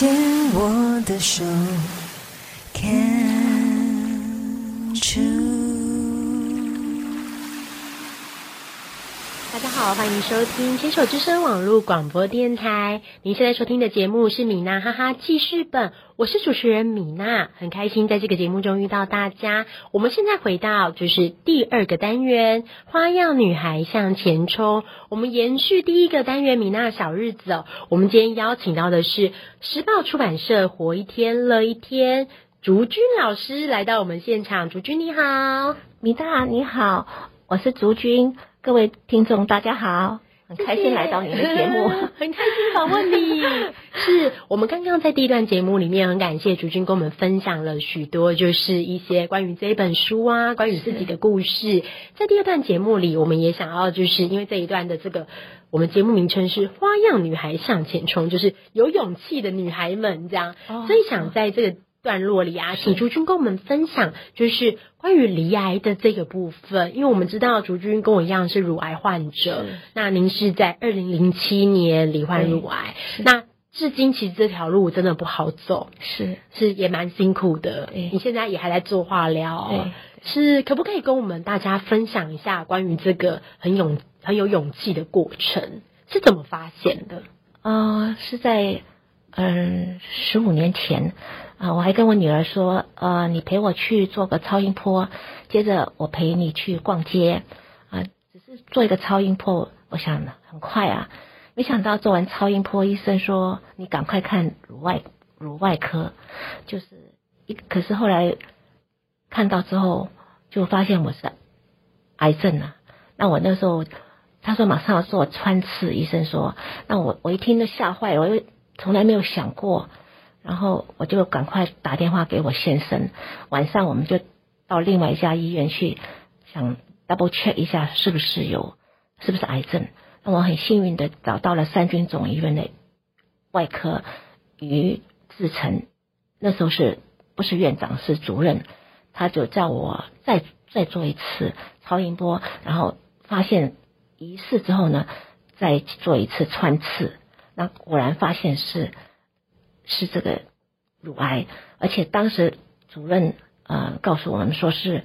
牵我的手。好，欢迎收听牵手之声网络广播电台。您现在收听的节目是米娜哈哈记事本，我是主持人米娜，很开心在这个节目中遇到大家。我们现在回到就是第二个单元——花样女孩向前冲。我们延续第一个单元米娜小日子哦。我们今天邀请到的是时报出版社活一天乐一天竹君老师来到我们现场。竹君你好，米大你好，我是竹君，各位听众大家好，很开心来到你的节目。很开心访问你。是我们刚刚在第一段节目里面，很感谢竹君跟我们分享了许多，就是一些关于这一本书啊，关于自己的故事。在第二段节目里，我们也想要就是因为这一段的这个我们节目名称是“花样女孩向前冲”，就是有勇气的女孩们这样，哦所以想在这个。段落里啊，请竹君跟我们分享，就是关于离癌的这个部分，因为我们知道竹君跟我一样是乳癌患者，那您是在二零零七年罹患乳癌，那至今其实这条路真的不好走，是。是也蛮辛苦的。你现在也还在做化疗，是可不可以跟我们大家分享一下关于这个很勇很有勇气的过程是怎么发现的？呃，是在嗯十五年前啊、我还跟我女儿说，呃，你陪我去做个超音波，接着我陪你去逛街啊、只是做一个超音波，我想很快啊，没想到做完超音波，医生说你赶快看乳外乳外科，就是一可是后来看到之后就发现我是癌症啊，那我那时候他说马上要做穿刺，医生说，那我我一听都吓坏了，我又从来没有想过，然后我就赶快打电话给我先生，晚上我们就到另外一家医院去想 double check 一下是不是有是不是癌症。那我很幸运的找到了三军总医院的外科于志成，那时候是不是院长是主任，他就叫我再再做一次超音波，然后发现疑似之后呢，再做一次穿刺，那果然发现是是这个乳癌，而且当时主任呃告诉我们说是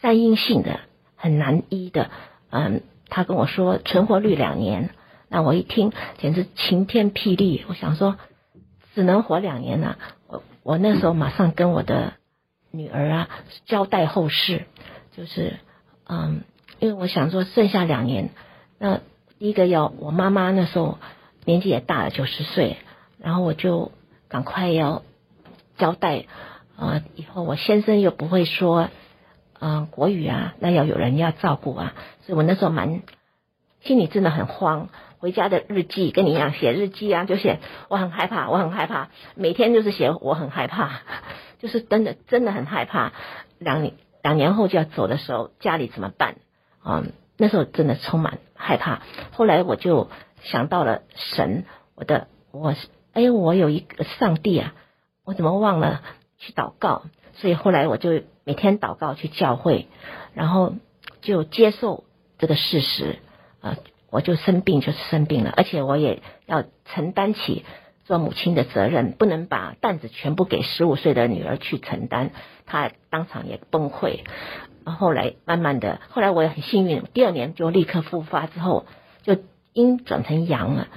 三阴性的，很难医的，嗯，他跟我说存活率两年，那我一听简直晴天霹雳，我想说只能活两年呐、我我那时候马上跟我的女儿啊交代后事，就是嗯，因为我想说剩下两年，那第一个要我妈妈那时候年纪也大了九十岁，然后我就赶快要交代，呃，以后我先生又不会说，嗯、国语啊，那要有人要照顾啊，所以我那时候蛮心里真的很慌。回家的日记跟你一样写日记啊，就写我很害怕，我很害怕，每天就是写我很害怕，就是真的真的很害怕。两两年后就要走的时候，家里怎么办？嗯，那时候真的充满害怕。后来我就想到了神，我的我是哎，我有一个上帝啊，我怎么忘了去祷告？所以后来我就每天祷告去教会，然后就接受这个事实啊、我就生病就是生病了，而且我也要承担起做母亲的责任，不能把担子全部给十五岁的女儿去承担，她当场也崩溃。后来慢慢的，后来我也很幸运，第二年就立刻复发，之后就阴转成阳了。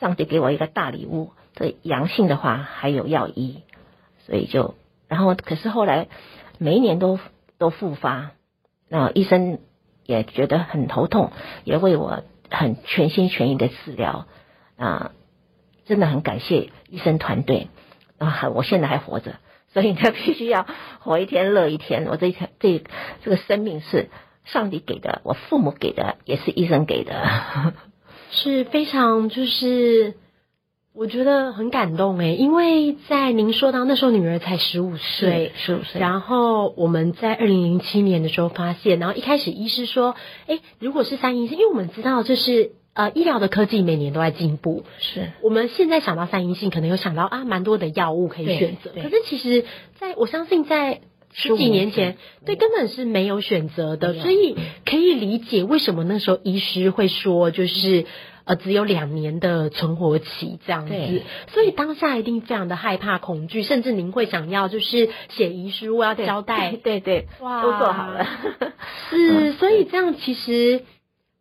上帝给我一个大礼物，这阳性的话还有药医，所以就然后可是后来每一年都都复发，那医生也觉得很头痛，也为我很全心全意的治疗啊，真的很感谢医生团队啊，还我现在还活着，所以呢必须要活一天乐一天。我这一天这这个生命是上帝给的，我父母给的，也是医生给的。是非常就是我觉得很感动诶，因为在您说到那时候女儿才十五岁，十五岁，然后我们在二零零七年的时候发现，然后一开始医师说，诶，如果是三阴性，因为我们知道就是呃医疗的科技每年都在进步，是。我们现在想到三阴性，可能有想到啊蛮多的药物可以选择，可是其实在我相信在。十几年前，对，根本是没有选择的，所以可以理解为什么那时候医师会说，就是呃，只有两年的存活期这样子，所以当下一定非常的害怕、恐惧，甚至您会想要就是写遗书要交代，对对，哇都做好了。是，所以这样其实。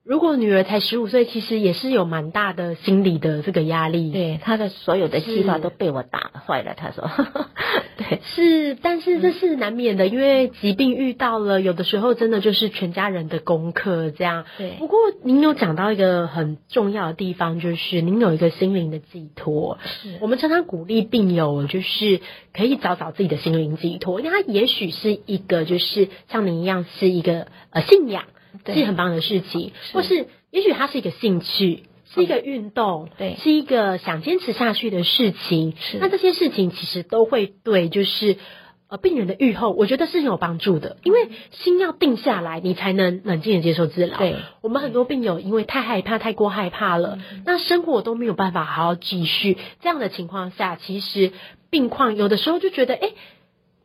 如果女儿才十五岁，其实也是有蛮大的心理的这个压力。对，她的所有的计划都被我打坏了。她说，对，是，但是这是难免的，因为疾病遇到了，有的时候真的就是全家人的功课这样。对不过您有讲到一个很重要的地方，就是您有一个心灵的寄托。是我们常常鼓励病友，就是可以找找自己的心灵寄托，因为它也许是一个，就是像您一样是一个呃信仰，对是很棒的事情，是或是也许它是一个兴趣。是一个运动，对是一个想坚持下去的事情。是那这些事情其实都会对，就是呃病人的愈后，我觉得是很有帮助的。因为心要定下来，你才能冷静的接受治疗。对，我们很多病友因为太害怕、太过害怕了，那生活都没有办法好好继续。这样的情况下，其实病况有的时候就觉得，哎。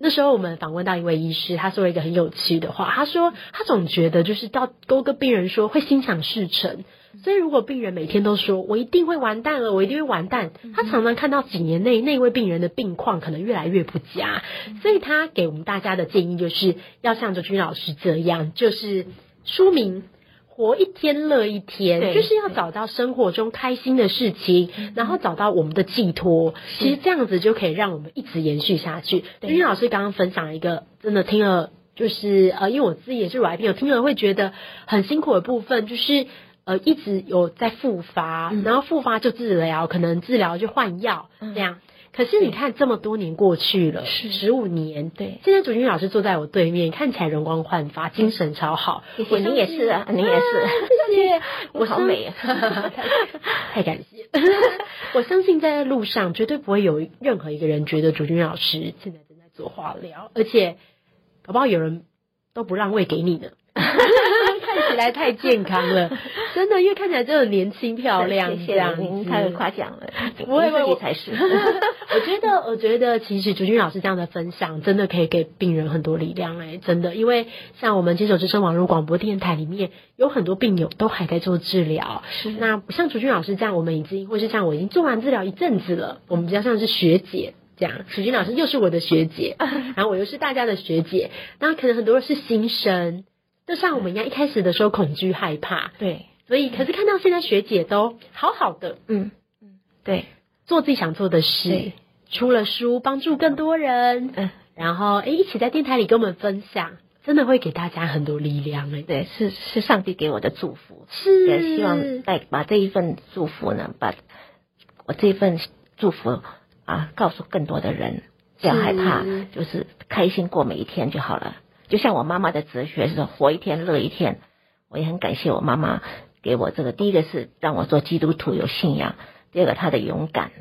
那时候我们访问到一位医师，他说了一个很有趣的话，他说他总觉得就是到都跟病人说会心想事成，所以如果病人每天都说我一定会完蛋了，我一定会完蛋，他常常看到几年内那位病人的病况可能越来越不佳，所以他给我们大家的建议就是要像卓君老师这样，就是书名。活一天乐一天，就是要找到生活中开心的事情，然后找到我们的寄托。其实这样子就可以让我们一直延续下去。对君老师刚刚分享了一个，真的听了就是呃，因为我自己也是乳癌病友，听了会觉得很辛苦的部分，就是呃一直有在复发，嗯然后复发就治疗，可能治疗就换药、嗯这样。可是你看，这么多年过去了，是。十五年，对。现在主君老师坐在我对面，看起来容光焕发，精神超好。谢谢我你也是啊，你也是，谢谢，我好美啊。太感谢。我相信在路上绝对不会有任何一个人觉得主君老师现在正在做化疗，而且搞不好有人都不让位给你呢。看起来太健康了，真的，因为看起来真的年轻漂亮，谢谢您太夸奖了，不会自己才是。我觉得，我觉得其实竹君老师这样的分享，真的可以给病人很多力量哎、真的，因为像我们接手之声网络广播电台里面，有很多病友都还在做治疗。是那不像竹君老师这样，我们已经或是像我已经做完治疗一阵子了，我们比较像是学姐。这样，楚君老师又是我的学姐，然后我又是大家的学姐，那可能很多人是新生，就像我们一样，一开始的时候恐惧害怕，对，所以可是看到现在学姐都好好的，嗯。嗯，对，做自己想做的事对，出了书，帮助更多人，嗯，然后诶一起在电台里跟我们分享，真的会给大家很多力量哎。对，是是上帝给我的祝福，是。也希望带把这一份祝福呢，把我这一份祝福啊，告诉更多的人，不要害怕，就是开心过每一天就好了。就像我妈妈的哲学是活一天乐一天，我也很感谢我妈妈给我这个。第一个是让我做基督徒有信仰，第二个她的勇敢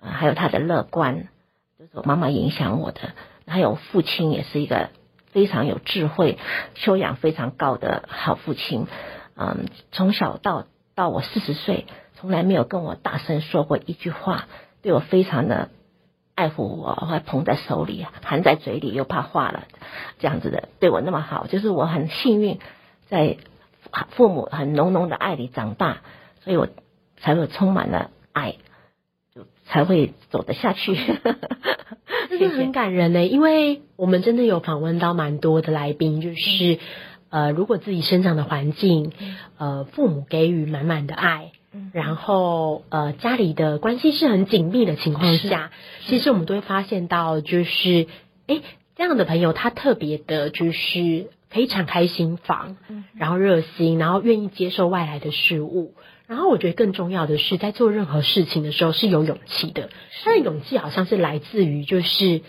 啊，还有她的乐观，就是我妈妈影响我的。还有父亲也是一个非常有智慧、修养非常高的好父亲。嗯，从小到到我四十岁，从来没有跟我大声说过一句话，对我非常的爱护我，还捧在手里，含在嘴里，又怕化了，这样子的对我那么好，就是我很幸运，在父母很浓浓的爱里长大，所以我才会充满了爱，就才会走得下去。真的很感人呢，因为我们真的有访问到蛮多的来宾，就是呃，如果自己生长的环境，呃，父母给予满满的爱。然后，呃，家里的关系是很紧密的情况下，其实我们都会发现到，就是，哎，这样的朋友他特别的，就是可以敞开心房，然后热心，然后愿意接受外来的事物。然后我觉得更重要的是，在做任何事情的时候是有勇气的。他的勇气好像是来自于就是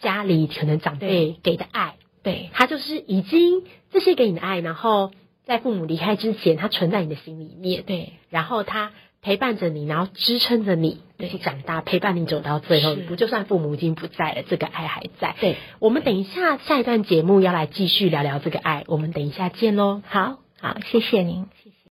家里可能长辈给的爱，对，他就是已经这些给你的爱，然后在父母离开之前，他存在你的心里面。对，然后他陪伴着你，然后支撑着你一起长大，陪伴你走到最后一步。就算父母已经不在了，这个爱还在。对，我们等一下下一段节目要来继续聊聊这个爱，我们等一下见喽。好好，谢谢您。